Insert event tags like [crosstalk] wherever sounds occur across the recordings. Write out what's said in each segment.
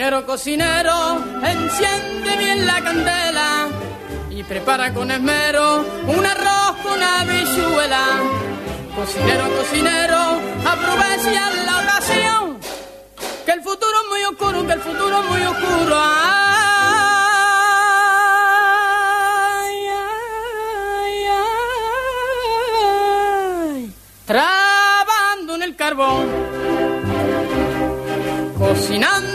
Cocinero, cocinero, enciende bien la candela y prepara con esmero un arroz con habichuela. Cocinero, cocinero, aprovecha la ocasión, que el futuro es muy oscuro, que el futuro es muy oscuro. Trabando en el carbón, cocinando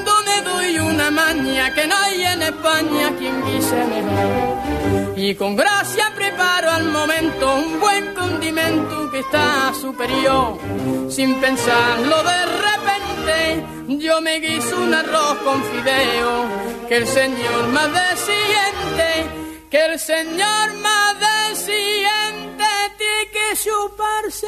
que no hay en España quien guise mejor. Y con gracia preparo al momento un buen condimento que está superior. Sin pensarlo de repente, yo me guiso un arroz con fideo. Que el Señor más siguiente, que el Señor más siguiente tiene que chuparse.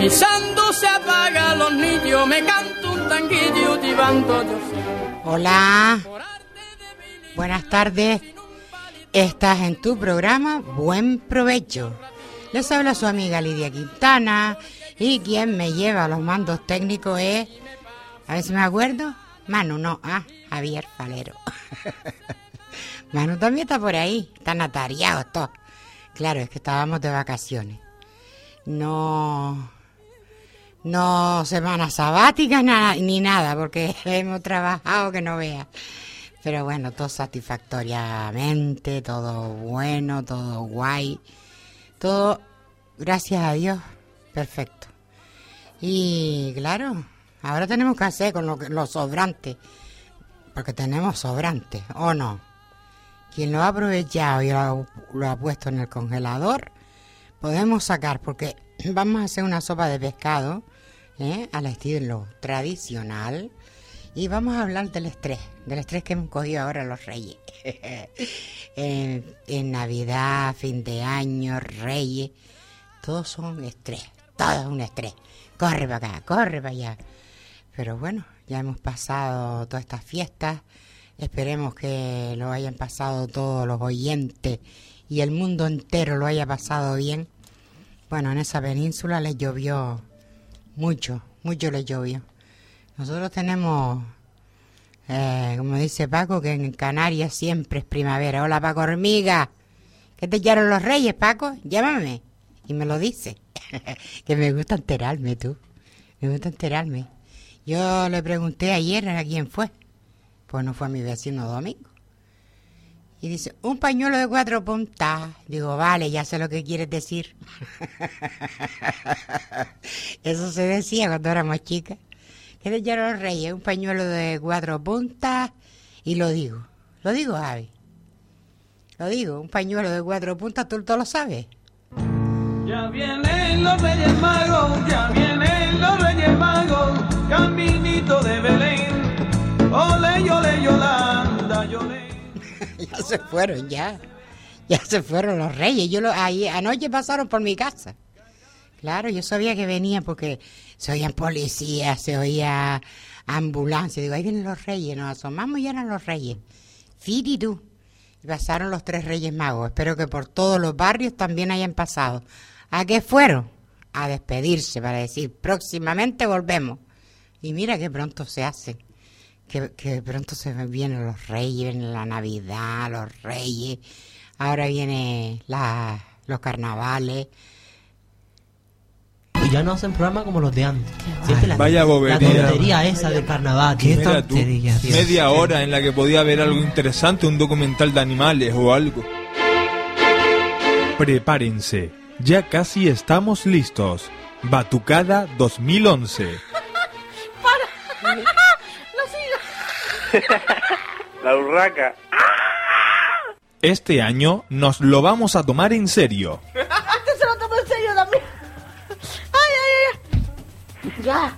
Guisando se apaga los niños, me canto un tanguillo divando yo. Hola, buenas tardes. Estás en tu programa Buen Provecho. Les habla su amiga Lidia Quintana y quien me lleva los mandos técnicos es, a ver si me acuerdo, Manu, no, ah, Javier Falero. [laughs] Manu también está por ahí, están atareados todos. Claro, es que estábamos de vacaciones. No, no semanas sabáticas nada, ni nada, porque [laughs] hemos trabajado que no veas. Pero bueno, todo satisfactoriamente, todo bueno, todo guay, todo, gracias a Dios, perfecto. Y claro, ahora tenemos que hacer con lo, que- lo sobrante, porque tenemos sobrante, ¿o no? Quien lo ha aprovechado y lo ha puesto en el congelador, podemos sacar, porque [clears throat] vamos a hacer una sopa de pescado ¿eh? al estilo tradicional y vamos a hablar del estrés, del estrés que hemos cogido ahora los reyes. [laughs] en, en Navidad, fin de año, reyes, todos son estrés, todo es un estrés. Corre para acá, corre para allá. Pero bueno, ya hemos pasado todas estas fiestas. Esperemos que lo hayan pasado todos los oyentes y el mundo entero lo haya pasado bien. Bueno, en esa península les llovió mucho, mucho les llovió. Nosotros tenemos, eh, como dice Paco, que en Canarias siempre es primavera. Hola Paco Hormiga. ¿Qué te quieren los reyes, Paco? Llámame. Y me lo dice. [laughs] que me gusta enterarme, tú. Me gusta enterarme. Yo le pregunté ayer a quién fue. Pues no fue a mi vecino Domingo. Y dice, un pañuelo de cuatro puntas. Digo, vale, ya sé lo que quieres decir. [laughs] Eso se decía cuando éramos chicas. ¿Qué te los reyes? Un pañuelo de cuatro puntas. Y lo digo. Lo digo, Javi. Lo digo, un pañuelo de cuatro puntas, tú, tú lo sabes. Ya vienen los Reyes Magos, ya vienen los Reyes Magos, caminito de Belén. Ole, ole, yole. [laughs] ya se fueron, ya. Ya se fueron los reyes. Yo lo, ahí, anoche pasaron por mi casa. Claro, yo sabía que venían porque se oían policías, se oía ambulancia. Digo, ahí vienen los reyes. Nos asomamos y eran los reyes. Fiti tú. Y pasaron los tres reyes magos. Espero que por todos los barrios también hayan pasado. ¿A qué fueron? A despedirse para decir, próximamente volvemos. Y mira qué pronto se hace. Que, que pronto se vienen los reyes, viene la Navidad, los reyes. Ahora viene la, los carnavales. Y ya no hacen programas como los de antes. Siempre la, Vaya la bobería. tontería esa del carnaval. ¿Qué tú, tontería, tío. media hora en la que podía haber algo interesante, un documental de animales o algo. Prepárense, ya casi estamos listos. Batucada 2011. [laughs] La urraca. Este año nos lo vamos a tomar en serio. Este se lo tomo en serio también. Ay, ay, ay. Ya.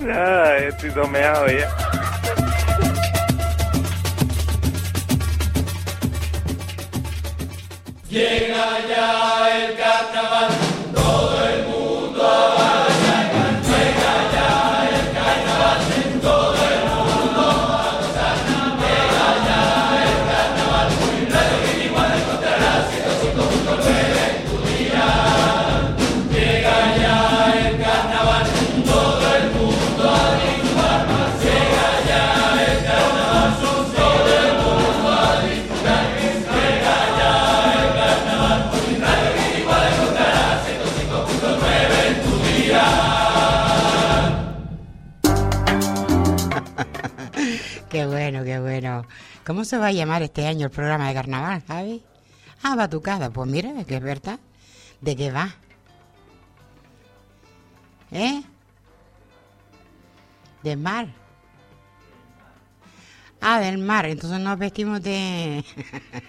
Ya, estoy tomeado ya. Qué bueno. ¿Cómo se va a llamar este año el programa de carnaval, Javi? Ah, Batucada. Pues mira, que es verdad. ¿De qué va? ¿Eh? ¿Del mar? Ah, del mar. Entonces nos vestimos de...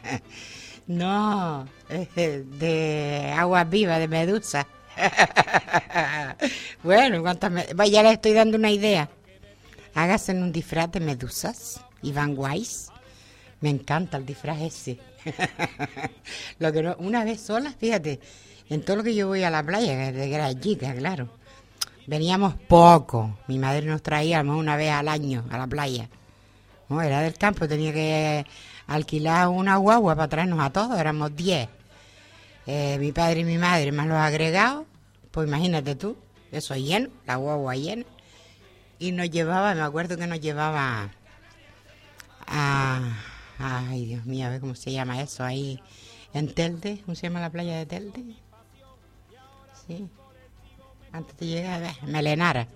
[laughs] no, [laughs] de aguas vivas, de medusa. [laughs] bueno, ¿cuántas me- ya le estoy dando una idea. Hágase un disfraz de medusas y Van Weiss. Me encanta el disfraz ese. [laughs] lo que no, una vez sola, fíjate, en todo lo que yo voy a la playa, desde que era chica, claro. Veníamos poco. Mi madre nos traía mejor una vez al año a la playa. Era del campo, tenía que alquilar una guagua para traernos a todos, éramos 10. Eh, mi padre y mi madre, más los agregados, pues imagínate tú, eso lleno, la guagua llena. Y nos llevaba, me acuerdo que nos llevaba a, ay Dios mío, a ver cómo se llama eso ahí, en Telde, ¿cómo se llama la playa de Telde? Sí, antes de llegar, a Melenara.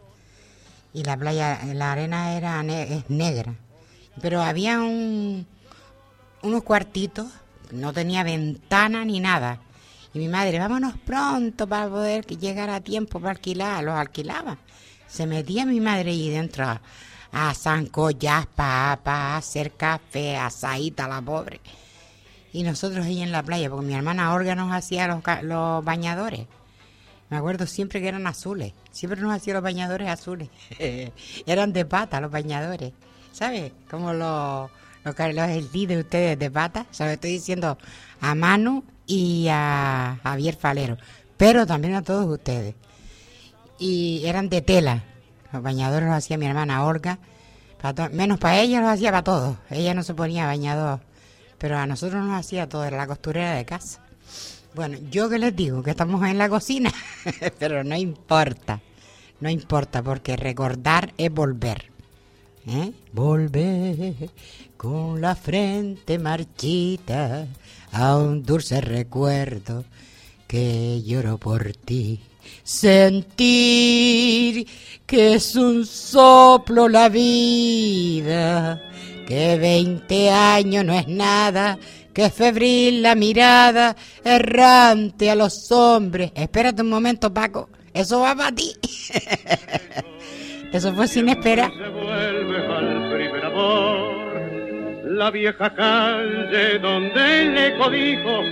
Y la playa, la arena era ne- es negra. Pero había un, unos cuartitos, no tenía ventana ni nada. Y mi madre, vámonos pronto para poder llegar a tiempo para alquilar, los alquilaba. Se metía mi madre ahí dentro a, zancollas, papas, a hacer café, asaíta la pobre. Y nosotros ahí en la playa, porque mi hermana Olga nos hacía los, los bañadores. Me acuerdo siempre que eran azules. Siempre nos hacía los bañadores azules. [laughs] eran de pata los bañadores. ¿Sabes? Como los, los, los LD de ustedes de pata. Se lo estoy diciendo a Manu y a Javier Falero. Pero también a todos ustedes. Y eran de tela. Los bañadores los hacía mi hermana Olga. Menos para ella los hacía para todos. Ella no se ponía bañador. Pero a nosotros nos hacía todo. Era la costurera de casa. Bueno, yo que les digo que estamos en la cocina, [laughs] pero no importa, no importa porque recordar es volver. ¿eh? Volver con la frente marchita a un dulce recuerdo que lloro por ti. Sentir que es un soplo la vida, que 20 años no es nada, que febril la mirada, errante a los hombres. Espérate un momento, Paco, eso va para ti. [laughs] eso fue sin esperar. Se al primer amor, la vieja calle donde le codijo,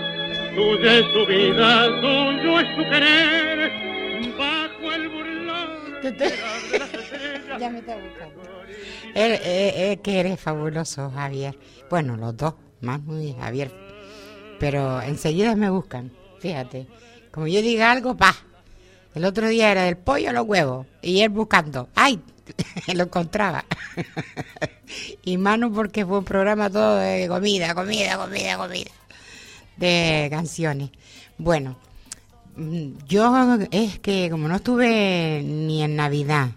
tuya es su vida, tuyo es su querer, ya me está buscando. Él, eh, eh, que eres fabuloso, Javier. Bueno, los dos, Manu y Javier. Pero enseguida me buscan, fíjate. Como yo diga algo, pa. El otro día era del pollo a los huevos. Y él buscando. ¡Ay! [laughs] lo encontraba. [laughs] y Manu porque fue un programa todo de comida, comida, comida, comida. De canciones. Bueno, Yo es que como no estuve ni en Navidad,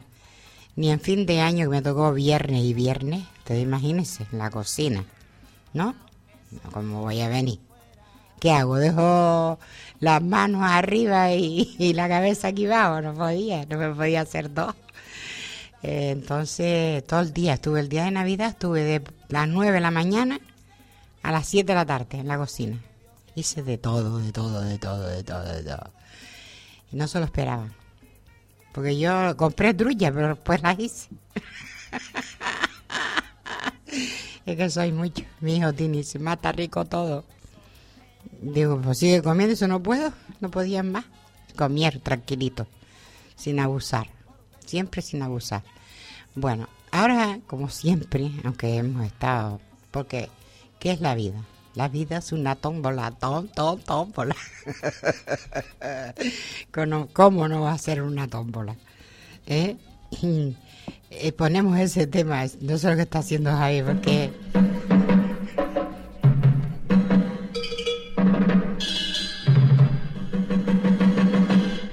ni en fin de año que me tocó viernes y viernes, te imagínense, en la cocina, ¿no? ¿Cómo voy a venir? ¿Qué hago? ¿Dejo las manos arriba y, y la cabeza aquí abajo? No podía, no me podía hacer dos. Eh, entonces, todo el día, estuve el día de Navidad, estuve de las 9 de la mañana a las 7 de la tarde en la cocina. Hice de todo, de todo, de todo, de todo, de todo. Y no se lo esperaba. Porque yo compré trulla, pero después las hice. [laughs] es que soy mucho. Mi hijo Tini se mata rico todo. Digo, pues sigue comiendo, eso no puedo. No podían más. Comer tranquilito, sin abusar. Siempre sin abusar. Bueno, ahora, como siempre, aunque hemos estado. Porque, ¿qué es la vida? La vida es una tómbola, tom, tom, tómbola. ¿Cómo, ¿Cómo no va a ser una tómbola? ¿Eh? Eh, ponemos ese tema, no sé lo que está haciendo Javi, porque...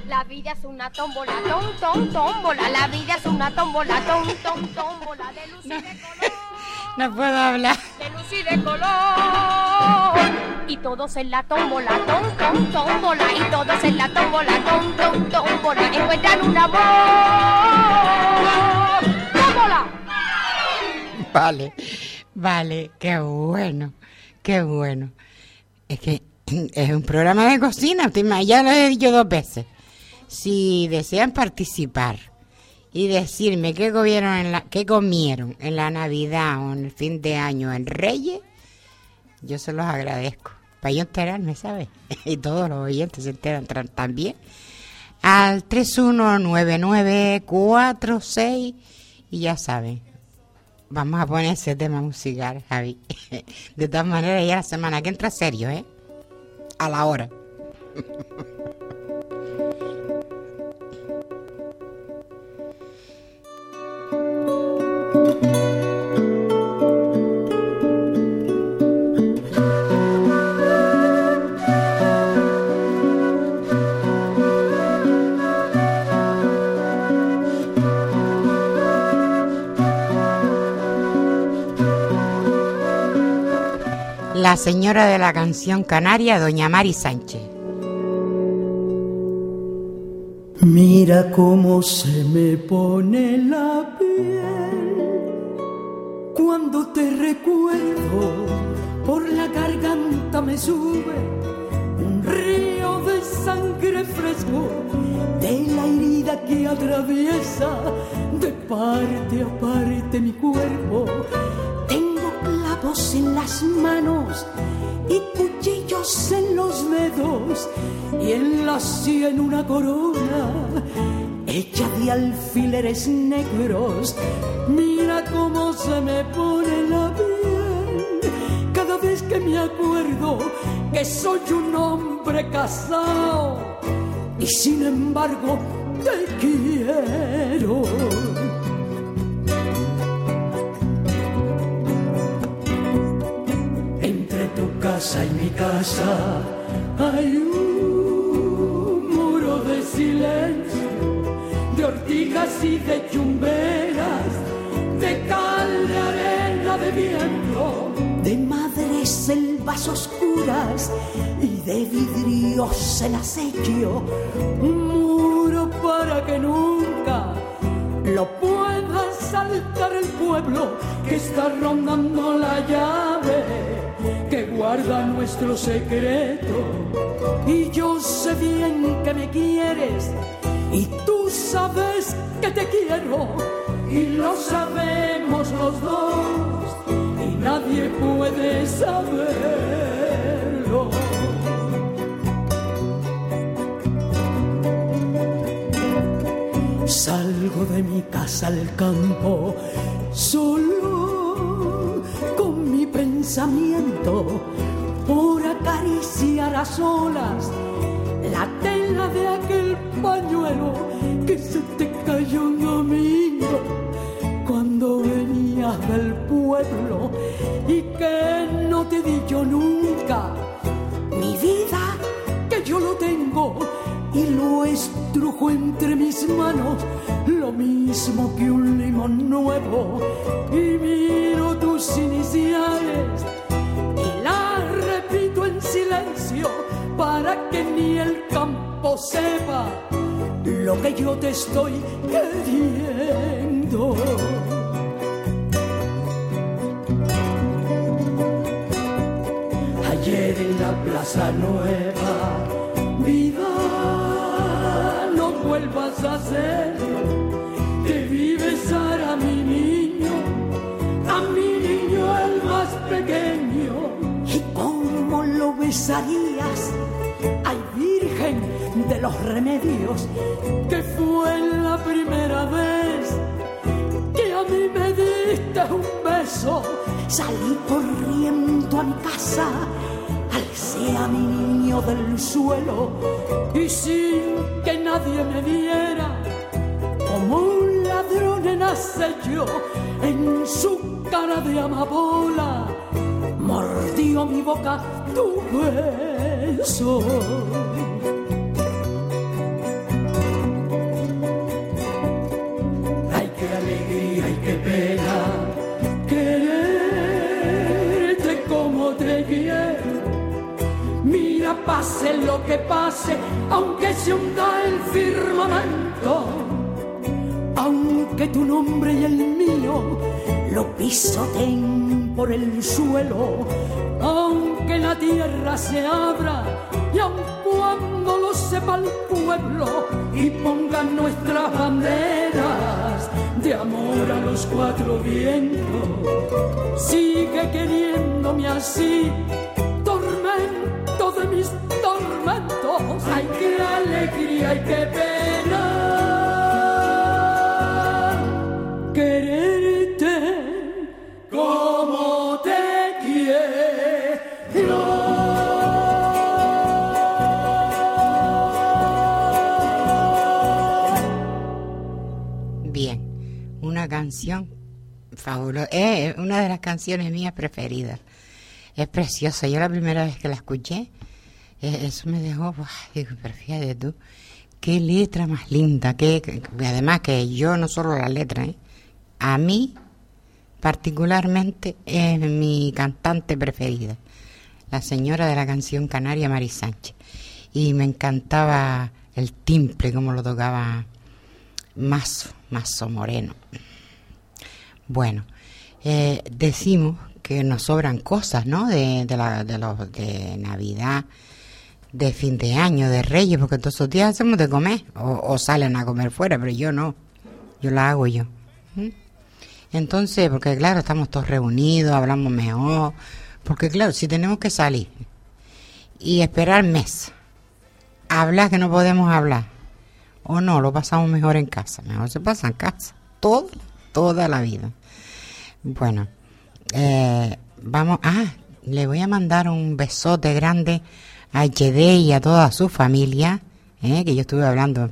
La vida es una tómbola, tom, tom, tómbola. La vida es una tómbola, tom, tom, tómbola. De luz y de color. [laughs] No puedo hablar. De luz y de color. Y todos en la tómbola, tom, tom, tómbola. Y todos en la tómbola, tom, tom, tómbola. Encuentran un amor. ¡Tómbola! Vale, vale, qué bueno, qué bueno. Es que [clears throat] es un programa de cocina, ya lo he dicho dos veces. Si desean participar y decirme qué comieron en la, qué comieron en la Navidad o en el fin de año en Reyes, yo se los agradezco. Para yo enterarme, ¿sabes? [laughs] y todos los oyentes se enteran también. Al 319946 y ya saben. Vamos a poner ese tema musical, Javi. [laughs] De todas maneras, ya la semana que entra serio, ¿eh? A la hora. [laughs] La señora de la canción canaria, doña Mari Sánchez. Mira cómo se me pone la piel cuando te recuerdo, por la garganta me sube un río de sangre fresco de la herida que atraviesa de parte a parte mi cuerpo. En las manos y cuchillos en los dedos y en la sien una corona hecha de alfileres negros. Mira cómo se me pone la piel cada vez que me acuerdo que soy un hombre casado y sin embargo te quiero. Y mi casa hay un muro de silencio, de ortigas y de chumberas, de cal, de arena, de viento, de madres selvas oscuras y de vidrios en acecho. Un muro para que nunca lo pueda saltar el pueblo que está rondando la llave guarda nuestro secreto. Y yo sé bien que me quieres y tú sabes que te quiero y lo sabemos los dos y nadie puede saberlo. Salgo de mi casa al campo solo pensamiento por acariciar a solas la tela de aquel pañuelo que se te cayó un domingo cuando venías del pueblo y que no te he dicho nunca mi vida que yo lo tengo estrujo entre mis manos lo mismo que un limón nuevo y miro tus iniciales y las repito en silencio para que ni el campo sepa lo que yo te estoy queriendo. Ayer en la Plaza Nueva, vida, no vuelvas a hacer besarías? Ay, Virgen de los remedios, que fue la primera vez que a mí me diste un beso. Salí corriendo a mi casa, alcé a mi niño del suelo y sin que nadie me viera, como un ladrón en yo en su cara de amapola, mordió mi boca tu beso. pase lo que pase, aunque se hunda el firmamento, aunque tu nombre y el mío lo pisoten por el suelo, aunque la tierra se abra y aun cuando lo sepa el pueblo y pongan nuestras banderas de amor a los cuatro vientos, sigue queriéndome así de mis tormentos. Ay, qué alegría y qué pena. Canción fabulosa. Es una de las canciones mías preferidas. Es preciosa. Yo la primera vez que la escuché, eh, eso me dejó, digo, pero fíjate tú, qué letra más linda, que además que yo no solo la letra, ¿eh? a mí particularmente es mi cantante preferida, la señora de la canción canaria Mari Sánchez. Y me encantaba el timbre, como lo tocaba Mazo, Mazo Moreno. Bueno, eh, decimos que nos sobran cosas, ¿no? De, la, de, los, de Navidad, de fin de año, de Reyes, porque todos esos días hacemos de comer o, salen a comer fuera, pero yo no, yo la hago yo. ¿Mm? Entonces, porque claro, estamos todos reunidos, hablamos mejor, porque claro, si tenemos que salir y esperar mes, hablar que no podemos hablar, o no, lo pasamos mejor en casa, mejor se pasa en casa, toda, toda la vida. Bueno, eh, vamos, ah, le voy a mandar un besote grande a Yede y a toda su familia, eh, que yo estuve hablando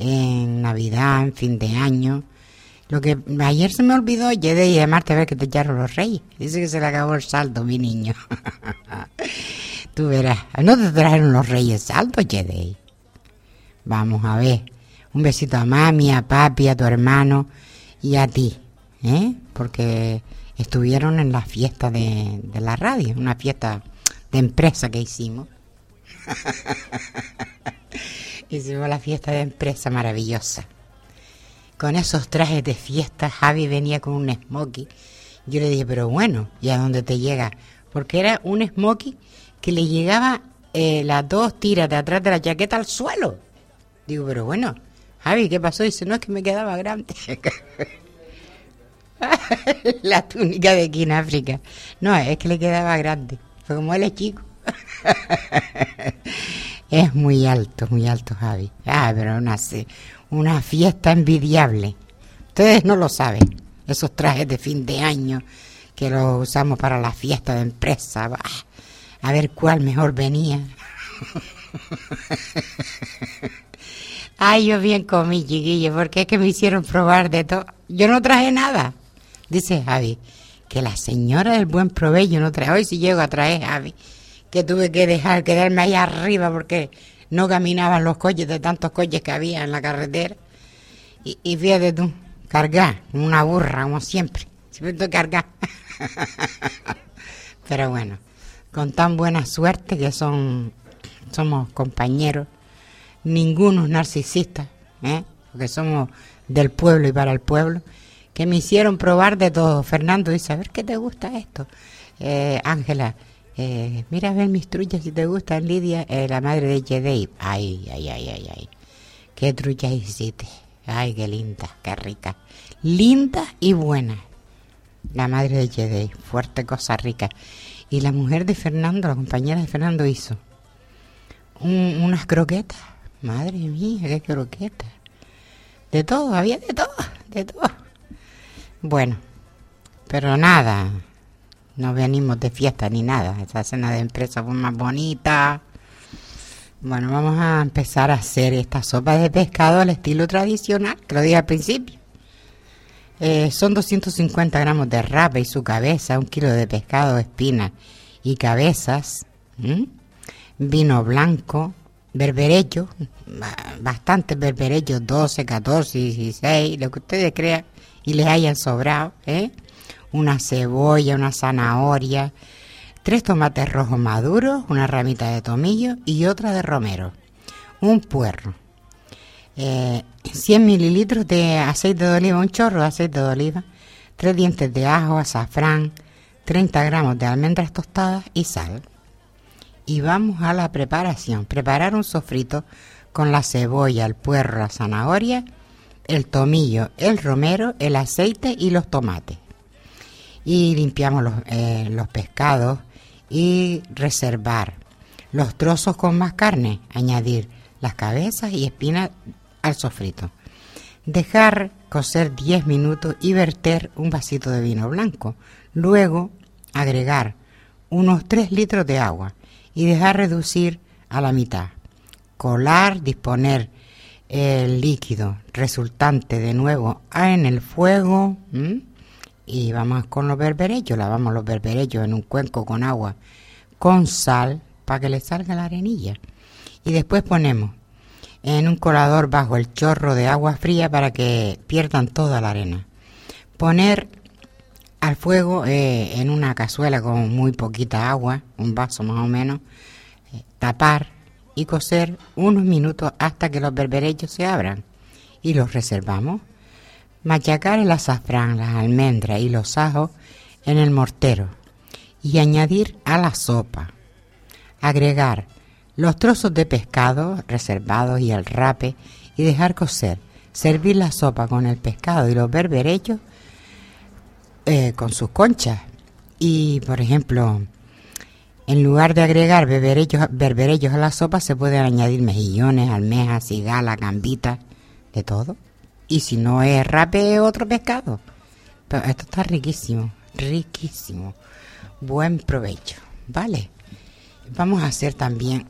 en Navidad, en fin de año. Lo que ayer se me olvidó, Yede y llamarte a ver que te echaron los reyes. Dice que se le acabó el saldo, mi niño. [laughs] Tú verás. ¿No te trajeron los reyes saldo, Yede? Vamos a ver. Un besito a mami, a papi, a tu hermano y a ti. ¿Eh? Porque estuvieron en la fiesta de, la radio, una fiesta de empresa que hicimos. [laughs] Hicimos la fiesta de empresa maravillosa. Con esos trajes de fiesta, Javi venía con un smoky. Yo le dije, pero bueno, ¿y a dónde te llega? Porque era un smoky que le llegaba eh, las dos tiras de atrás de la chaqueta al suelo. Digo, pero bueno, Javi, ¿qué pasó? Dice, no es que me quedaba grande. [laughs] [laughs] la túnica de aquí en África. No, es que le quedaba grande. Fue como él es chico. [laughs] es muy alto, muy alto, Javi. Ah, pero una, una fiesta envidiable. Ustedes no lo saben. Esos trajes de fin de año que los usamos para la fiesta de empresa. A ver cuál mejor venía. [laughs] Ay, yo bien comí, chiquillo, porque es que me hicieron probar de todo. Yo no traje nada. Dice Javi, que la señora del buen provecho no trae. Hoy si llego a traer, Javi, que tuve que dejar, quedarme ahí arriba porque no caminaban los coches de tantos coches que había en la carretera. Y, y fíjate tú, cargar, una burra, como siempre. Siempre cargar. [laughs] Pero bueno, con tan buena suerte que son somos compañeros, ninguno es narcisista, ¿eh? porque somos del pueblo y para el pueblo, que me hicieron probar de todo. Fernando dice, a ver qué te gusta esto. Eh, Ángela, eh, mira a ver mis truchas si te gustan. Lidia, eh, la madre de Jedei. Ay, ay, ay, ay, ay. Qué truchas hiciste. Ay, qué linda, qué rica. Linda y buena. La madre de Jedei. Fuerte cosa rica. Y la mujer de Fernando, la compañera de Fernando hizo unas croquetas. Madre mía, qué croquetas. De todo, había de todo, de todo. Bueno, pero nada, no venimos de fiesta ni nada. Esa cena de empresa fue más bonita. Bueno, vamos a empezar a hacer esta sopa de pescado al estilo tradicional, que lo dije al principio. Eh, son 250 gramos de rapa y su cabeza, un kilo de pescado, espina y cabezas, vino blanco, berberecho, bastantes berberechos, 12, 14, 16, lo que ustedes crean y les hayan sobrado, ¿eh? una cebolla, una zanahoria, tres tomates rojos maduros, una ramita de tomillo y otra de romero, un puerro, 100 eh, mililitros de aceite de oliva, un chorro de aceite de oliva, tres dientes de ajo, azafrán, 30 gramos de almendras tostadas y sal. Y vamos a la preparación. Preparar un sofrito con la cebolla, el puerro, la zanahoria, el tomillo, el romero, el aceite y los tomates y limpiamos los, eh, los pescados y reservar los trozos con más carne, añadir las cabezas y espinas al sofrito. Dejar cocer 10 minutos y verter un vasito de vino blanco. Luego agregar unos 3 litros de agua y dejar reducir a la mitad. Colar, disponer el líquido resultante de nuevo en el fuego y vamos con los berberellos, lavamos los berberellos en un cuenco con agua con sal para que le salga la arenilla. Y después ponemos en un colador bajo el chorro de agua fría para que pierdan toda la arena. Poner al fuego eh, en una cazuela con muy poquita agua, un vaso más o menos, eh, tapar y cocer unos minutos hasta que los berberellos se abran y los reservamos machacar el azafrán, las almendras y los ajos en el mortero y añadir a la sopa. Agregar los trozos de pescado reservados y el rape y dejar cocer. Servir la sopa con el pescado y los berberechos eh, con sus conchas. Y, por ejemplo, en lugar de agregar berberechos, a la sopa, se pueden añadir mejillones, almejas, cigala, gambita, de todo. Y si no es rape, otro pescado. Pero esto está riquísimo, riquísimo. Buen provecho, ¿vale? Vamos a hacer también,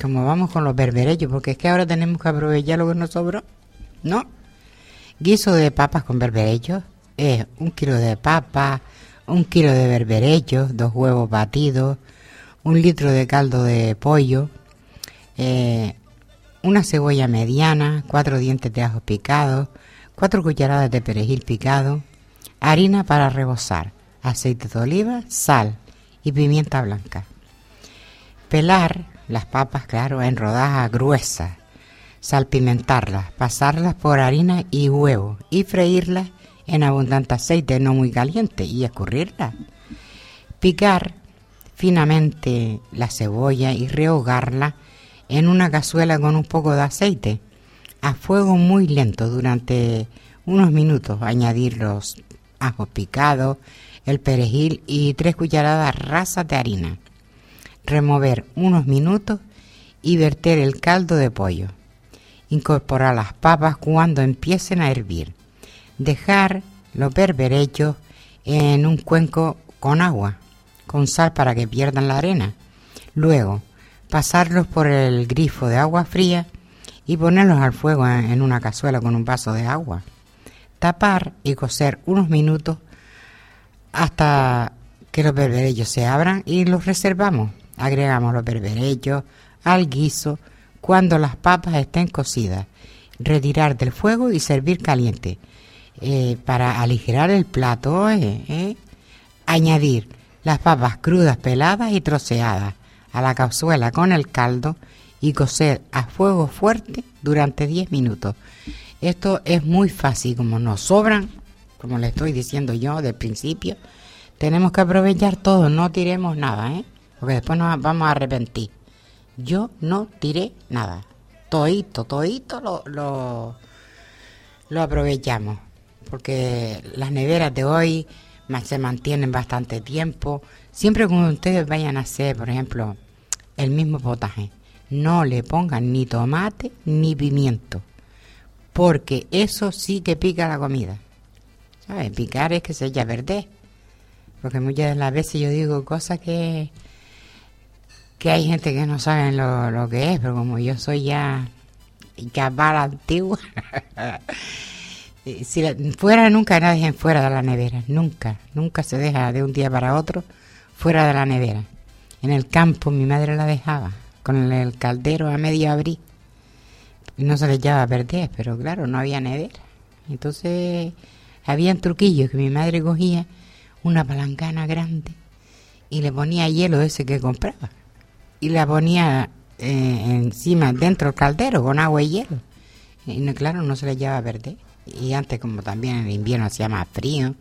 como vamos con los berberellos, porque es que ahora tenemos que aprovechar lo que nos sobró, ¿no? Guiso de papas con berberellos es un kilo de papa, un kilo de berberellos, dos huevos batidos, un litro de caldo de pollo, eh, una cebolla mediana, cuatro dientes de ajo picados, cuatro cucharadas de perejil picado, harina para rebozar, aceite de oliva, sal y pimienta blanca. Pelar las papas, claro, en rodajas gruesas, salpimentarlas, pasarlas por harina y huevo y freírlas en abundante aceite no muy caliente y escurrirlas. Picar finamente la cebolla y rehogarla en una cazuela con un poco de aceite a fuego muy lento durante unos minutos. Añadir los ajos picados, el perejil y tres cucharadas rasas de harina. Remover unos minutos y verter el caldo de pollo. Incorporar las papas cuando empiecen a hervir. Dejar los berberechos en un cuenco con agua, con sal para que pierdan la arena. Luego, pasarlos por el grifo de agua fría y ponerlos al fuego en una cazuela con un vaso de agua. Tapar y cocer unos minutos hasta que los berberellos se abran y los reservamos. Agregamos los berberellos al guiso cuando las papas estén cocidas. Retirar del fuego y servir caliente. Eh, para aligerar el plato, eh, eh, añadir las papas crudas peladas y troceadas a la cazuela con el caldo y cocer a fuego fuerte durante 10 minutos. Esto es muy fácil, como nos sobran, como le estoy diciendo yo del principio, tenemos que aprovechar todo, no tiremos nada, ¿eh? porque después nos vamos a arrepentir. Yo no tiré nada, todito, todito lo, lo, lo aprovechamos, porque las neveras de hoy se mantienen bastante tiempo. Siempre cuando ustedes vayan a hacer, por ejemplo, el mismo potaje, no le pongan ni tomate ni pimiento, porque eso sí que pica la comida. ¿Sabes? Picar es que se verde. Porque muchas de las veces yo digo cosas que, que hay gente que no sabe lo, lo que es, pero como yo soy ya cabal antigua, [laughs] si fuera nunca nadie fuera de la nevera, nunca, nunca se deja de un día para otro fuera de la nevera. En el campo mi madre la dejaba con el caldero a medio abrir no se le echaba a perder, pero claro, no había nevera. Entonces había truquillos que mi madre cogía una palancana grande y le ponía hielo ese que compraba y la ponía eh, encima dentro del caldero con agua y hielo. Y no, claro, no se le echaba a perder. Y antes como también en invierno hacía más frío,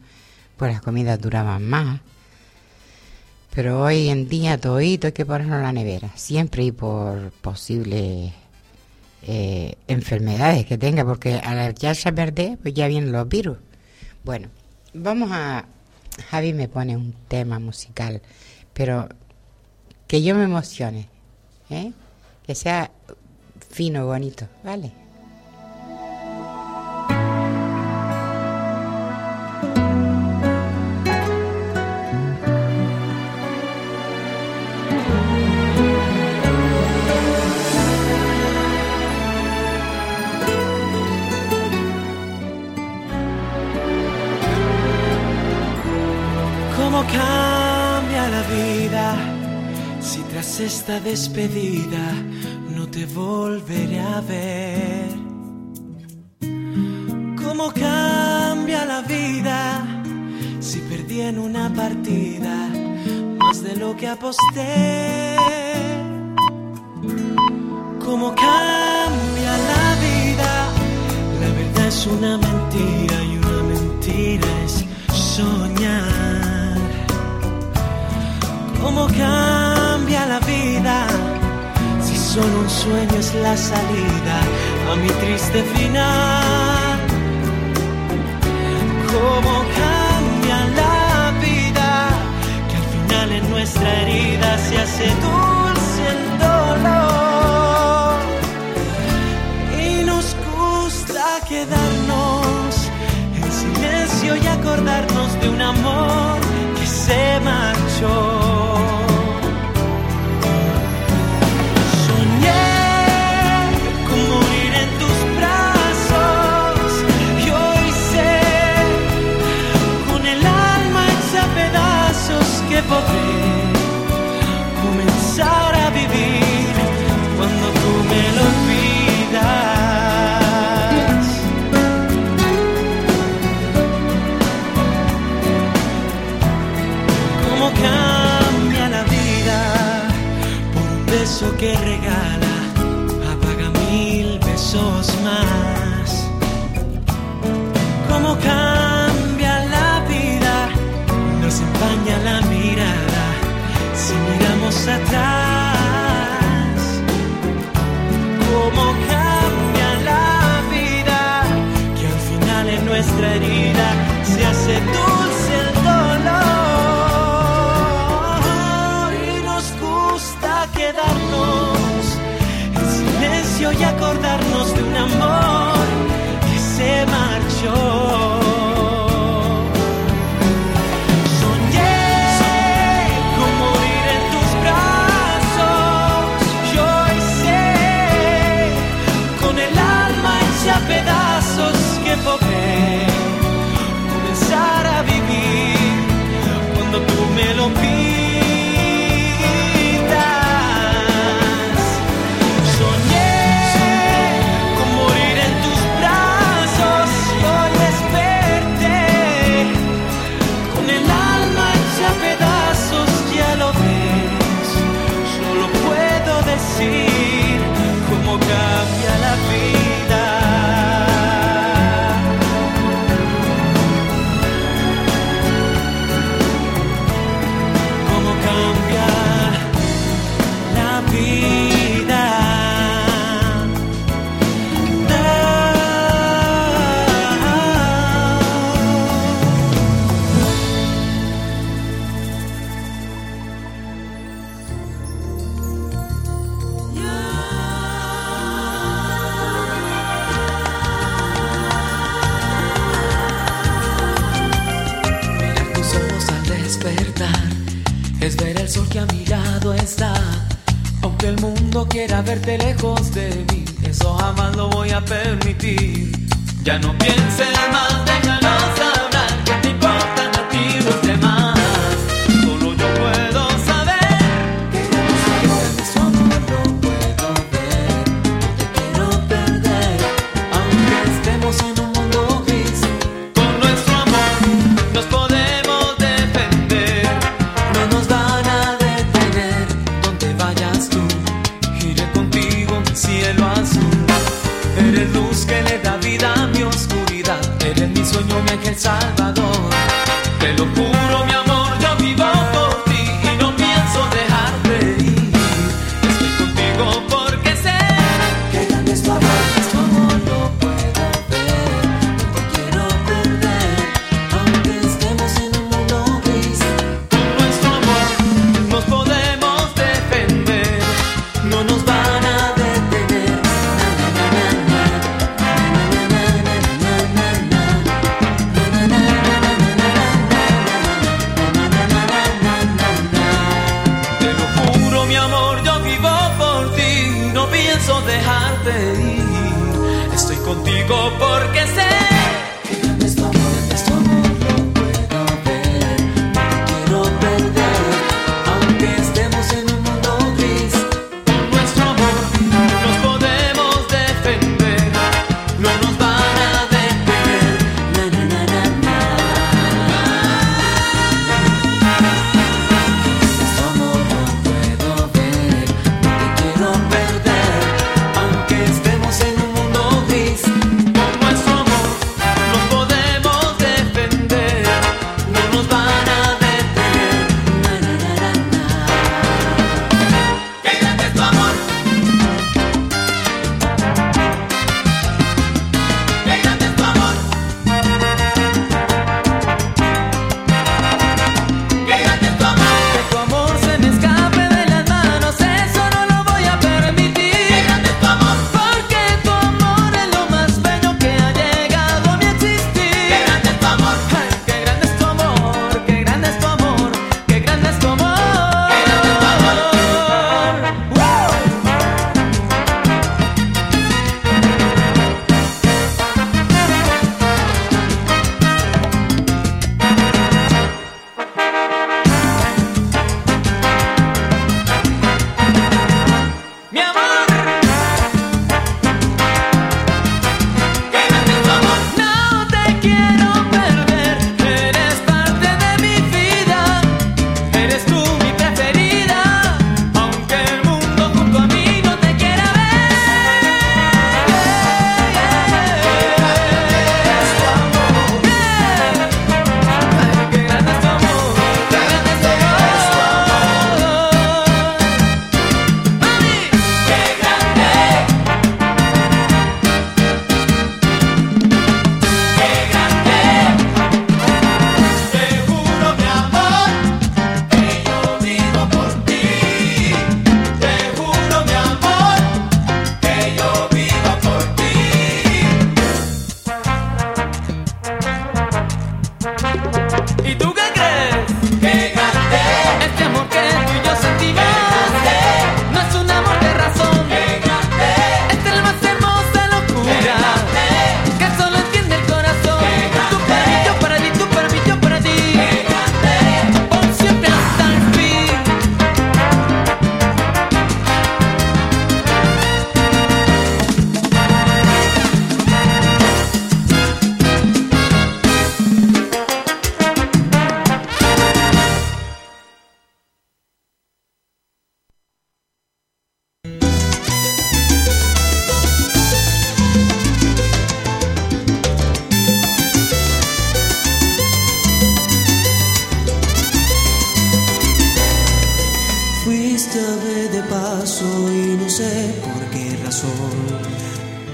pues las comidas duraban más. Pero hoy en día todito hay que ponerlo en la nevera, siempre y por posibles eh, enfermedades que tenga, porque al echarse a perder, pues ya vienen los virus. Bueno, vamos a... Javi me pone un tema musical, pero que yo me emocione, ¿eh? que sea fino, bonito, ¿vale? Esta despedida no te volveré a ver. ¿Cómo cambia la vida si perdí en una partida más de lo que aposté? ¿Cómo cambia sueño es la salida a mi triste final? ¿Cómo cambia la vida que al final en nuestra herida se hace dulce el dolor? Y nos gusta quedarnos en silencio y acordarnos de un amor que se marchó. Que regala, apaga mil besos más. Cómo cambia la vida, nos empaña la mirada si miramos atrás, cómo cambia la vida, que al final en nuestra herida se hace dulce y acordarnos de un amor que se marchó. tú, iré contigo, cielo azul. Eres luz que le da vida a mi oscuridad, eres mi sueño, mi ángel salvador. Te lo juro, mi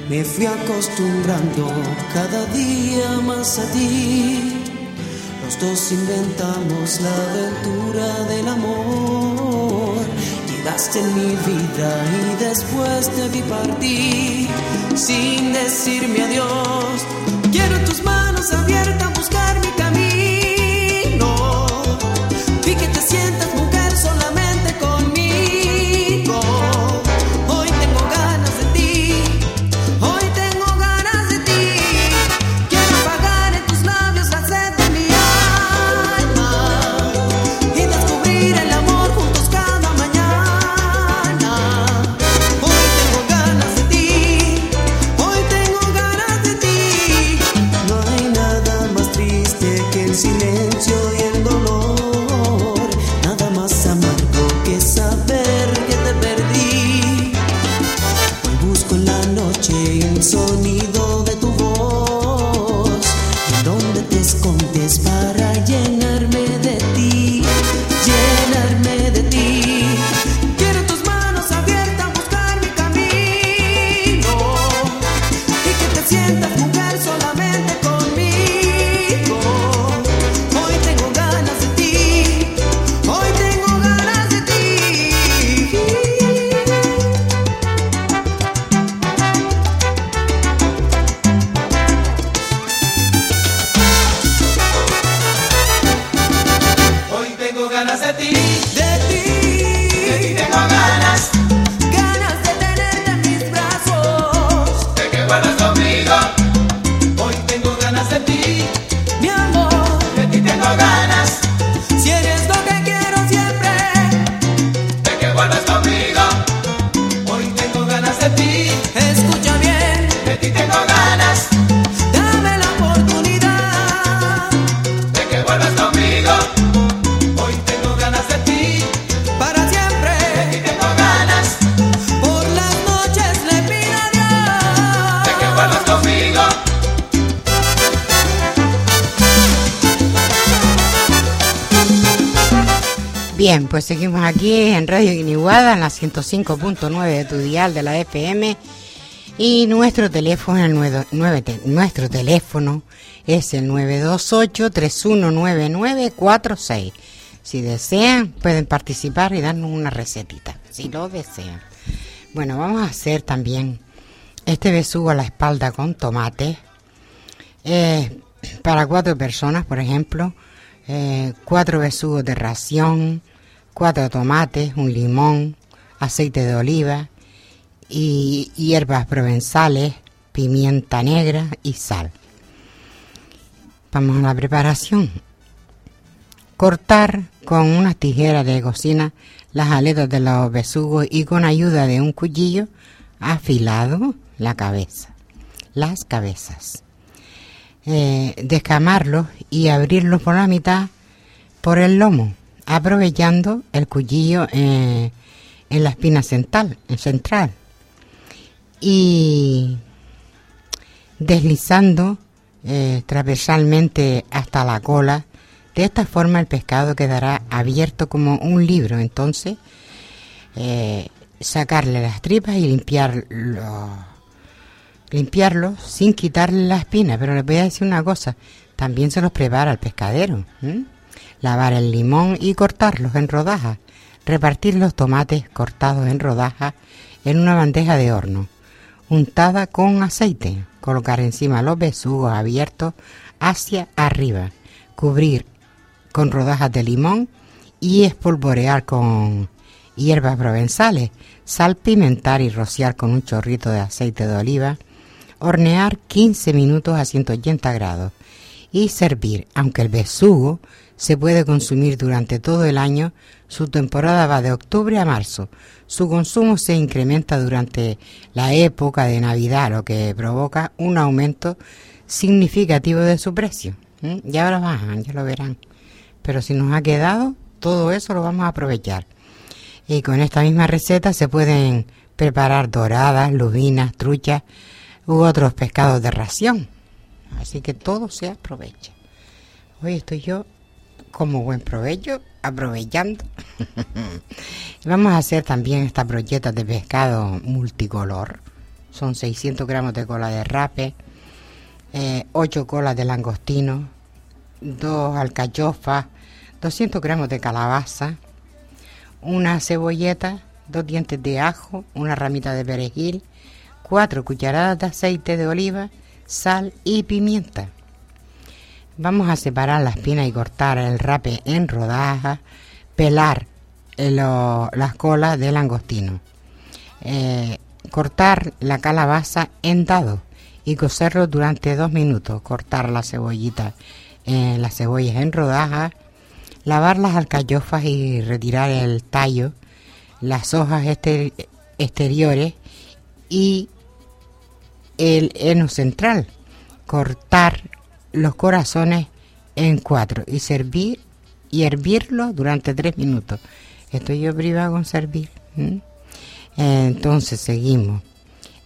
Me fui acostumbrando cada día más a ti. Los dos inventamos la aventura del amor. Llegaste en mi vida y después de ti partí sin decirme adiós. Quiero tus manos abiertas. La 105.9 de tu dial de la FM. Y nuestro teléfono, el nuestro teléfono es el 928-319946. Si desean, pueden participar y darnos una recetita, si lo desean. Bueno, vamos a hacer también este besugo a la espalda con tomate. Eh, para cuatro personas, por ejemplo, eh, cuatro besugos de ración, cuatro tomates, un limón, aceite de oliva y hierbas provenzales, pimienta negra y sal. Vamos a la preparación. Cortar con una tijera de cocina las aletas de los besugos y con ayuda de un cuchillo afilado la cabeza, las cabezas. Eh, descamarlos y abrirlos por la mitad por el lomo aprovechando el cuchillo eh, en la espina central, central y deslizando eh, transversalmente hasta la cola. De esta forma el pescado quedará abierto como un libro. Entonces, eh, sacarle las tripas y limpiarlo, limpiarlo sin quitarle la espina. Pero les voy a decir una cosa, también se los prepara el pescadero lavar el limón y cortarlos en rodajas, repartir los tomates cortados en rodajas en una bandeja de horno, untada con aceite, colocar encima los besugos abiertos hacia arriba, cubrir con rodajas de limón y espolvorear con hierbas provenzales, salpimentar y rociar con un chorrito de aceite de oliva, hornear 15 minutos a 180 grados y servir, aunque el besugo se puede consumir durante todo el año, su temporada va de octubre a marzo. Su consumo se incrementa durante la época de Navidad, lo que provoca un aumento significativo de su precio. Ya lo bajan, ya lo verán. Pero si nos ha quedado, todo eso lo vamos a aprovechar. Y con esta misma receta se pueden preparar doradas, lubinas, truchas u otros pescados de ración. Así que todo se aprovecha. Hoy estoy yo como buen provecho, aprovechando. [laughs] Vamos a hacer también estas brochetas de pescado multicolor. Son 600 gramos de cola de rape, 8 eh, colas de langostino, 2 alcachofas, 200 gramos de calabaza, una cebolleta, dos dientes de ajo, una ramita de perejil, 4 cucharadas de aceite de oliva, sal y pimienta. Vamos a separar la espina y cortar el rape en rodajas, pelar eh, las colas del langostino, eh, cortar la calabaza en dados y cocerlo durante dos minutos, cortar la cebollita, eh, las cebollas en rodajas, lavar las alcayofas y retirar el tallo, las hojas exteriores y el heno central, cortar los corazones en cuatro y servir y hervirlo durante tres minutos. Estoy yo privado con servir. Entonces seguimos.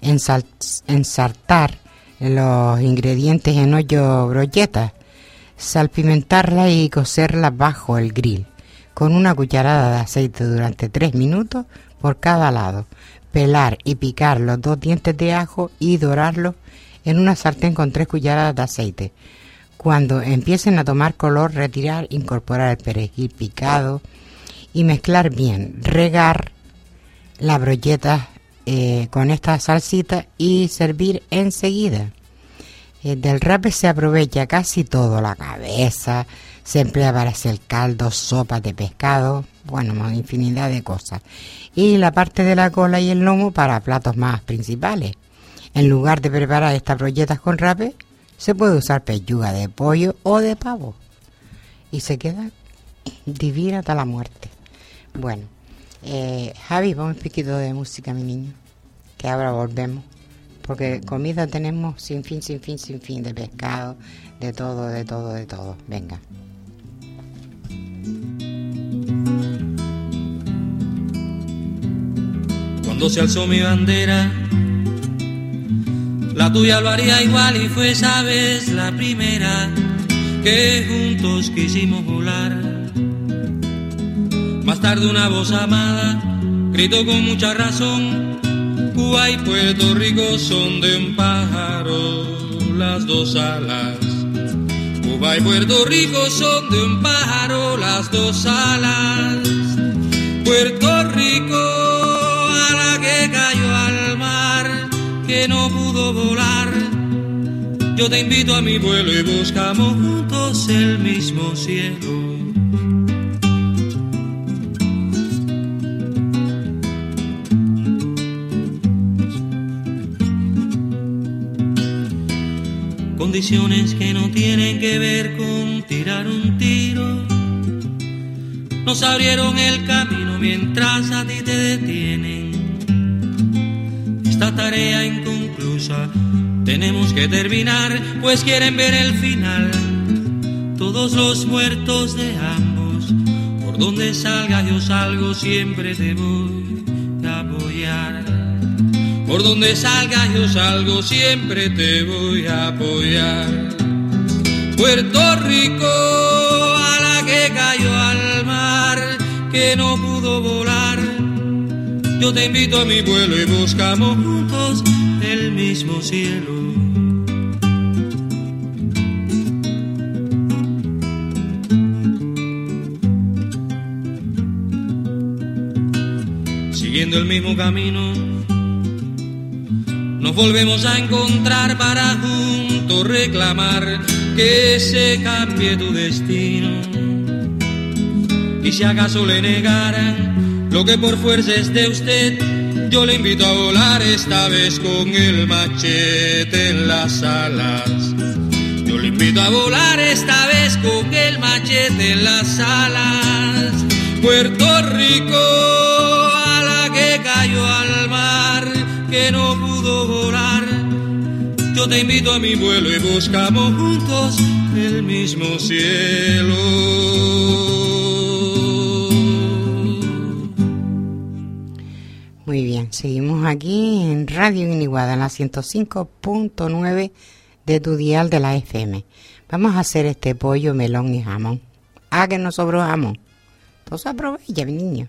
ensartar los ingredientes en hoyo brocheta, salpimentarla y cocerla bajo el grill con una cucharada de aceite durante tres minutos por cada lado. Pelar y picar los dos dientes de ajo y dorarlos en una sartén con tres cucharadas de aceite. Cuando empiecen a tomar color, retirar, incorporar el perejil picado y mezclar bien. Regar la brocheta eh, con esta salsita y servir enseguida. Eh, del rape se aprovecha casi todo, la cabeza, se emplea para hacer caldo, sopa de pescado, bueno, infinidad de cosas. Y la parte de la cola y el lomo para platos más principales. En lugar de preparar estas brochetas con rape, se puede usar pechuga de pollo o de pavo. Y se queda divina hasta la muerte. Bueno, eh, Javi, vamos un piquito de música, mi niño. Que ahora volvemos. Porque comida tenemos sin fin, sin fin, sin fin. De pescado, de todo, de todo, de todo. Venga. Cuando se alzó mi bandera la tuya lo haría igual y fue esa vez la primera que juntos quisimos volar. Más tarde una voz amada gritó con mucha razón, Cuba y Puerto Rico son de un pájaro las dos alas. Cuba y Puerto Rico son de un pájaro las dos alas. Puerto Rico que no pudo volar. Yo te invito a mi vuelo y buscamos juntos el mismo cielo. condiciones que no tienen que ver con tirar un tiro. Nos abrieron el camino mientras a ti te detienen. Esta tarea inconclusa tenemos que terminar, pues quieren ver el final. Todos los muertos de ambos, por donde salga yo salgo, siempre te voy a apoyar. Por donde salga yo salgo, siempre te voy a apoyar. Puerto Rico, a la que cayó al mar, que no pudo volar. Yo te invito a mi vuelo y buscamos juntos el mismo cielo. Siguiendo el mismo camino nos volvemos a encontrar para juntos reclamar que se cambie tu destino. Y si acaso le negaran lo que por fuerza es de usted, yo le invito a volar esta vez con el machete en las alas. Yo le invito a volar esta vez con el machete en las alas. Puerto Rico a la que cayó al mar, que no volar. Yo te invito a mi vuelo y buscamos juntos el mismo cielo. Muy bien, seguimos aquí en Radio Iniguada, en la 105.9 de tu dial de la FM. Vamos a hacer este pollo, melón y jamón. Ah, que no sobró jamón. Entonces aprovecha, mi niño.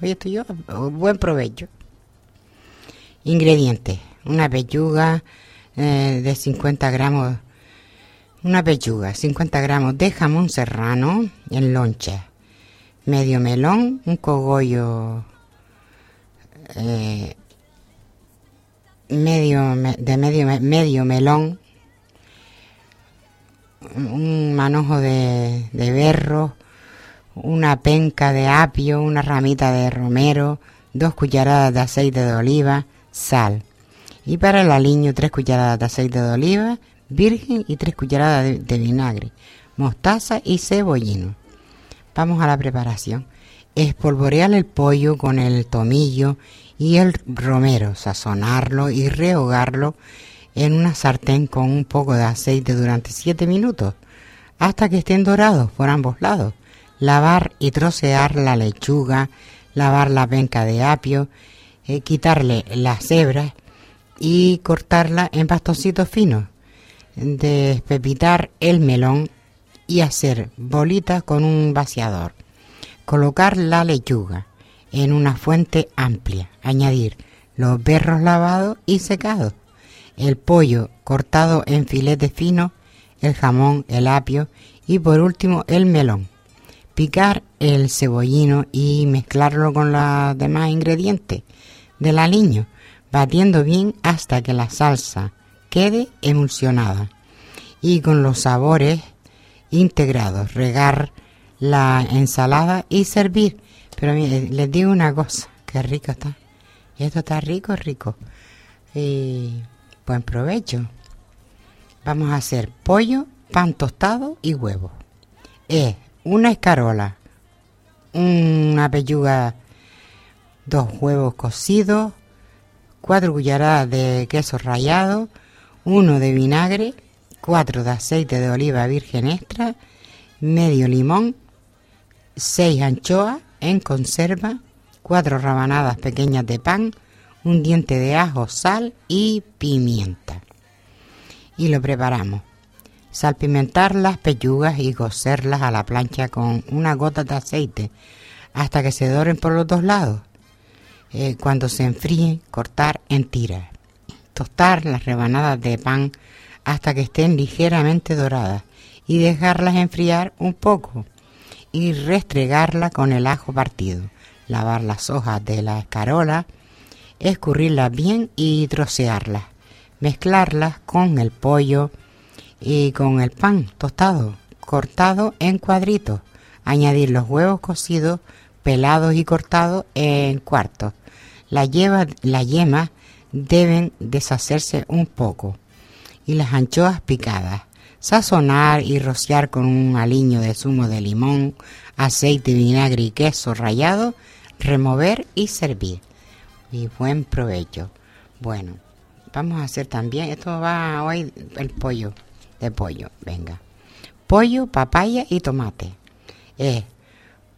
Oye, estoy yo, buen provecho. Ingredientes una pechuga eh, de 50 gramos, una pechuga, 50 gramos de jamón serrano en loncha, medio melón, un cogollo eh, medio de medio medio melón, un manojo de, de berro, una penca de apio, una ramita de romero, dos cucharadas de aceite de oliva, sal. Y para el aliño, tres cucharadas de aceite de oliva virgen y tres cucharadas de, vinagre, mostaza y cebollino. Vamos a la preparación. Espolvorear el pollo con el tomillo y el romero, sazonarlo y rehogarlo en una sartén con un poco de aceite durante 7 minutos hasta que estén dorados por ambos lados. Lavar y trocear la lechuga, lavar la penca de apio, eh, quitarle las hebras y cortarla en bastoncitos finos, despepitar el melón y hacer bolitas con un vaciador. Colocar la lechuga en una fuente amplia, añadir los berros lavados y secados, el pollo cortado en filetes finos, el jamón, el apio y por último el melón. Picar el cebollino y mezclarlo con los demás ingredientes del aliño batiendo bien hasta que la salsa quede emulsionada y con los sabores integrados, regar la ensalada y servir. Pero les digo una cosa, que rico está. Y esto está rico, rico. Y buen provecho. Vamos a hacer pollo, pan tostado y huevo. Es una escarola, una pechuga, dos huevos cocidos, 4 cucharadas de queso rallado, 1 de vinagre, 4 de aceite de oliva virgen extra, medio limón, 6 anchoas en conserva, 4 rabanadas pequeñas de pan, un diente de ajo, sal y pimienta. Y lo preparamos. Salpimentar las pechugas y cocerlas a la plancha con una gota de aceite hasta que se doren por los dos lados. Eh, cuando se enfríen, cortar en tiras. Tostar las rebanadas de pan hasta que estén ligeramente doradas y dejarlas enfriar un poco y restregarla con el ajo partido. Lavar las hojas de la escarola, escurrirlas bien y trocearlas. Mezclarlas con el pollo y con el pan tostado, cortado en cuadritos. Añadir los huevos cocidos, pelados y cortados en cuartos. La, lleva, la yema deben deshacerse un poco y las anchoas picadas. Sazonar y rociar con un aliño de zumo de limón, aceite, vinagre y queso rallado, remover y servir. Y buen provecho. Bueno, vamos a hacer también, esto va hoy el pollo, de pollo, venga. Pollo, papaya y tomate. Es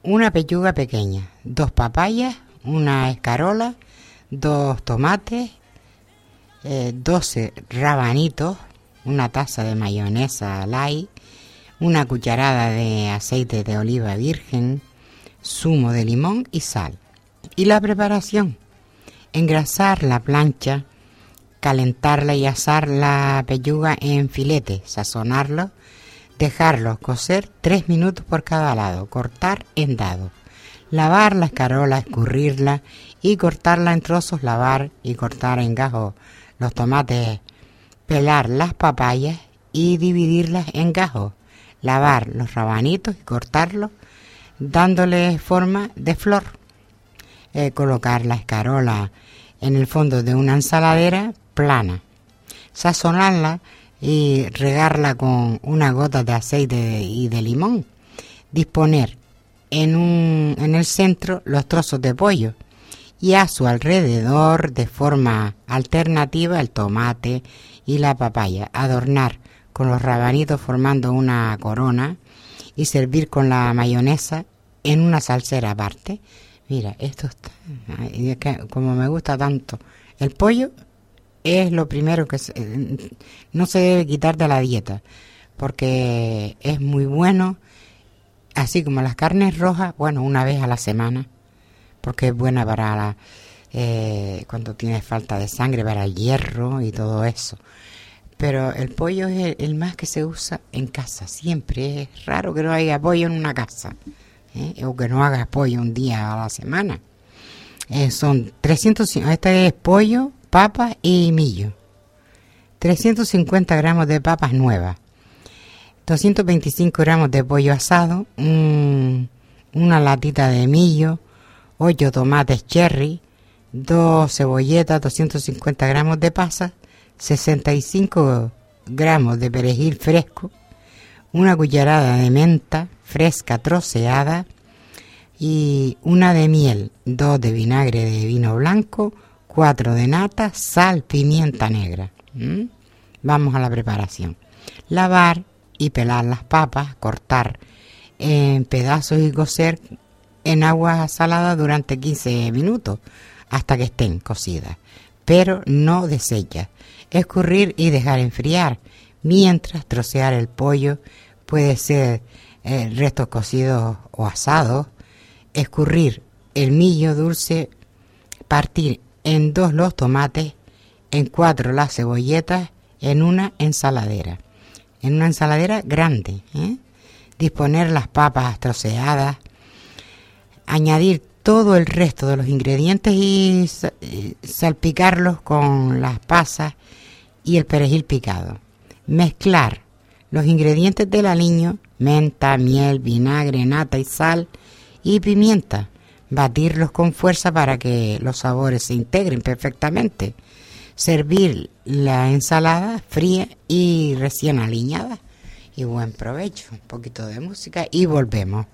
una pechuga pequeña, dos papayas, una escarola, dos tomates, eh, 12 rabanitos, una taza de mayonesa light, una cucharada de aceite de oliva virgen, zumo de limón y sal. Y la preparación. Engrasar la plancha, calentarla y asar la pechuga en filete, sazonarlo, dejarlo cocer tres minutos por cada lado, cortar en dados. Lavar la escarola, escurrirla y cortarla en trozos, lavar y cortar en gajos los tomates, pelar las papayas y dividirlas en gajos, lavar los rabanitos y cortarlos, dándole forma de flor. Eh, colocar la escarola en el fondo de una ensaladera plana, sazonarla y regarla con una gota de aceite y de limón. Disponer en, un, en el centro los trozos de pollo y a su alrededor de forma alternativa el tomate y la papaya. Adornar con los rabanitos formando una corona y servir con la mayonesa en una salsera aparte. Mira, esto está, como me gusta tanto. El pollo es lo primero que no se debe quitar de la dieta porque es muy bueno, así como las carnes rojas, bueno, una vez a la semana porque es buena para la, eh, cuando tienes falta de sangre, para el hierro y todo eso. Pero el pollo es el, más que se usa en casa, siempre. Es raro que no haya pollo en una casa, ¿eh? o que no haga pollo un día a la semana. Eh, son 300, este es pollo, papas y millo. 350 gramos de papas nuevas. 225 gramos de pollo asado, una latita de millo, 8 tomates cherry, 2 cebolletas, 250 gramos de pasas, 65 gramos de perejil fresco, una cucharada de menta fresca troceada y una de miel, 2 de vinagre de vino blanco, 4 de nata, sal, pimienta negra. Vamos a la preparación. Lavar y pelar las papas, cortar en pedazos y cocer en agua salada durante 15 minutos hasta que estén cocidas, pero no desechas. Escurrir y dejar enfriar, mientras trocear el pollo puede ser eh, restos cocidos o asados, escurrir el millo dulce, partir en dos los tomates, en cuatro las cebolletas, en una ensaladera, en una ensaladera grande, ¿eh? disponer las papas troceadas, añadir todo el resto de los ingredientes y salpicarlos con las pasas y el perejil picado. Mezclar los ingredientes del aliño, menta, miel, vinagre, nata y sal y pimienta. Batirlos con fuerza para que los sabores se integren perfectamente. Servir la ensalada fría y recién aliñada. Y buen provecho. Un poquito de música y volvemos.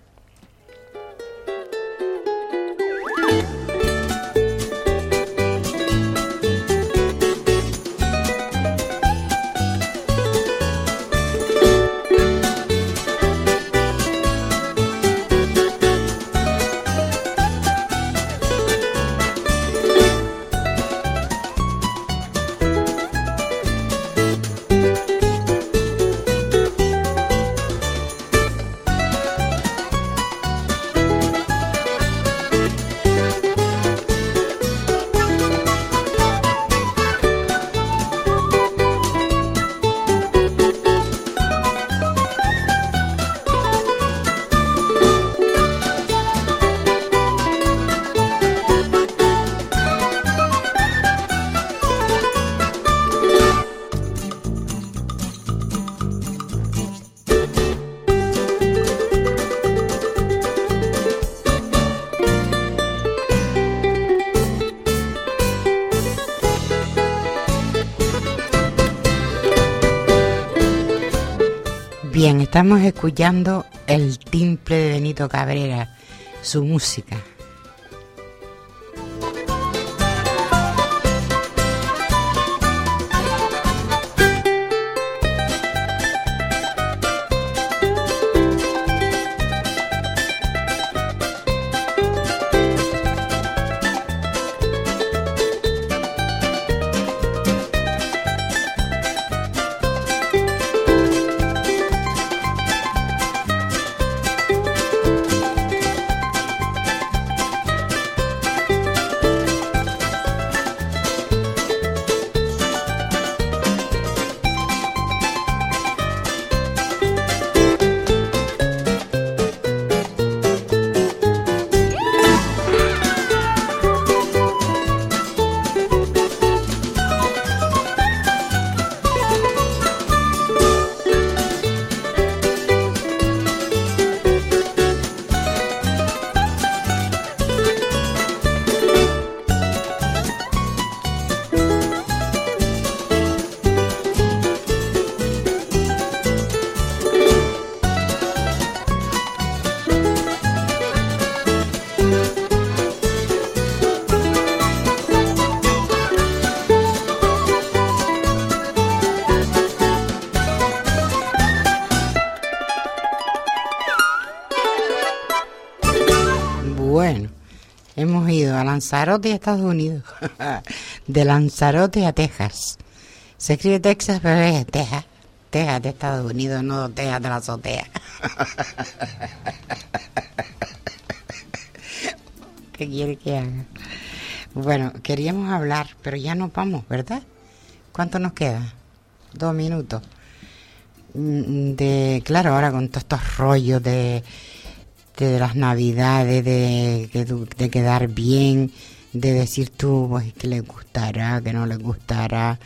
Estamos escuchando el timple de Benito Cabrera, su música. Ido a Lanzarote, Estados Unidos. [laughs] de Lanzarote a Texas. Se escribe Texas, pero es Texas. Texas de Estados Unidos, no Texas de la azotea. [laughs] ¿Qué quiere que haga? Bueno, queríamos hablar, pero ya nos vamos, ¿verdad? ¿Cuánto nos queda? Dos minutos. Mm, De, claro, ahora con todos estos rollos de, de las navidades, de, tu- de quedar bien, de decir tú pues, que le gustará, que no le gustará.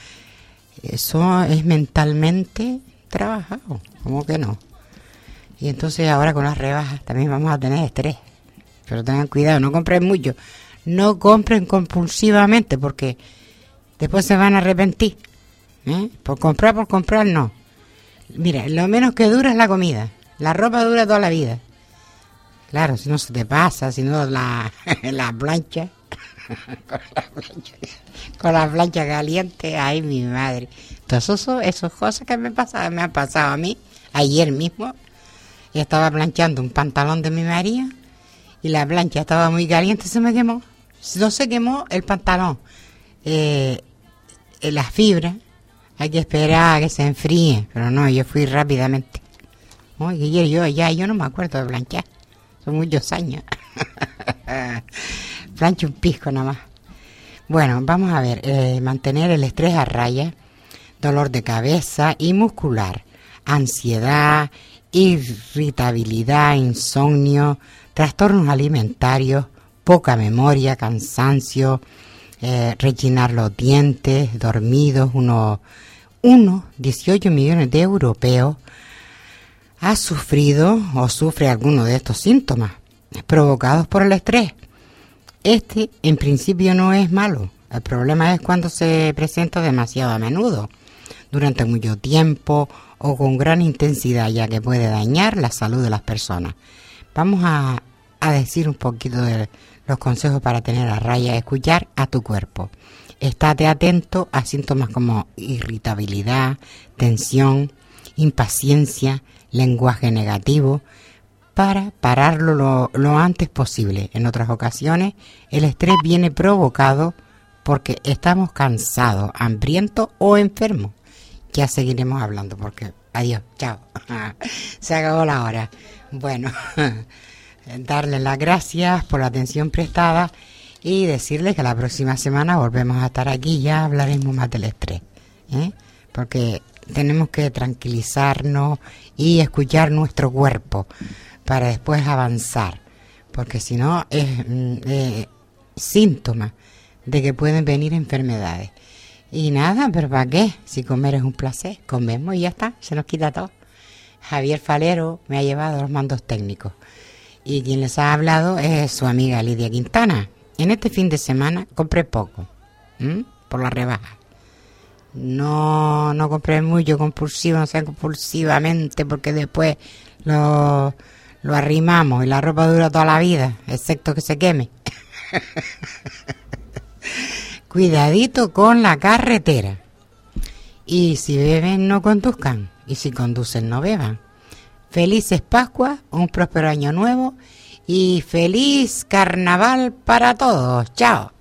Eso es mentalmente trabajado, ¿cómo que no? Y entonces ahora con las rebajas también vamos a tener estrés. Pero tengan cuidado, no compren mucho. No compren compulsivamente porque después se van a arrepentir. ¿eh? Por comprar, por comprar, no. Mira, lo menos que dura es la comida. La ropa dura toda la vida. Claro, si no se te pasa, si no la, [laughs] [laughs] la plancha. con la plancha, con la caliente, ay mi madre. Entonces eso, esas cosas que me pasan, me han pasado a mí ayer mismo. Estaba planchando un pantalón de mi marido y la plancha estaba muy caliente, se me quemó. No se quemó el pantalón. Eh, eh, las fibras, hay que esperar a que se enfríe, pero no, yo fui rápidamente. Oye, ayer yo ya, yo no me acuerdo de planchar. Muchos años. [laughs] Plancho un pisco nada más. Bueno, vamos a ver, eh, mantener el estrés a raya, dolor de cabeza y muscular, ansiedad, irritabilidad, insomnio, trastornos alimentarios, poca memoria, cansancio, eh, rechinar los dientes, dormidos, unos, unos 18 millones de europeos ha sufrido o sufre alguno de estos síntomas provocados por el estrés. Este en principio no es malo. El problema es cuando se presenta demasiado a menudo, durante mucho tiempo o con gran intensidad, ya que puede dañar la salud de las personas. Vamos a, a decir un poquito de los consejos para tener a raya, escuchar a tu cuerpo. Estate atento a síntomas como irritabilidad, tensión, impaciencia, lenguaje negativo, para pararlo lo, antes posible. En otras ocasiones, el estrés viene provocado porque estamos cansados, hambrientos o enfermos. Ya seguiremos hablando porque adiós, chao. [laughs] Se acabó la hora. Bueno, [laughs] darle las gracias por la atención prestada y decirles que la próxima semana volvemos a estar aquí ya hablaremos más del estrés. ¿eh? Porque tenemos que tranquilizarnos y escuchar nuestro cuerpo para después avanzar, porque si no es mm, eh, síntoma de que pueden venir enfermedades. Y nada, pero ¿para qué? Si comer es un placer, comemos y ya está, se nos quita todo. Javier Falero me ha llevado los mandos técnicos y quien les ha hablado es su amiga Lidia Quintana. En este fin de semana compré poco, por la rebaja. No, no compren mucho compulsivo, no sean compulsivamente, porque después lo, lo arrimamos y la ropa dura toda la vida, excepto que se queme. [laughs] Cuidadito con la carretera. Y si beben, no conduzcan. Y si conducen, no beban. Felices Pascua, un próspero año nuevo y feliz carnaval para todos. Chao.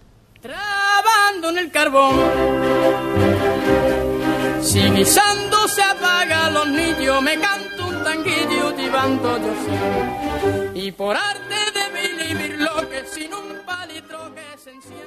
Trabando en el carbón. Si mi se apaga los niños, me canto un tanguillo llevando yo. Y por arte de vivir lo que sin un palitro que se enciende.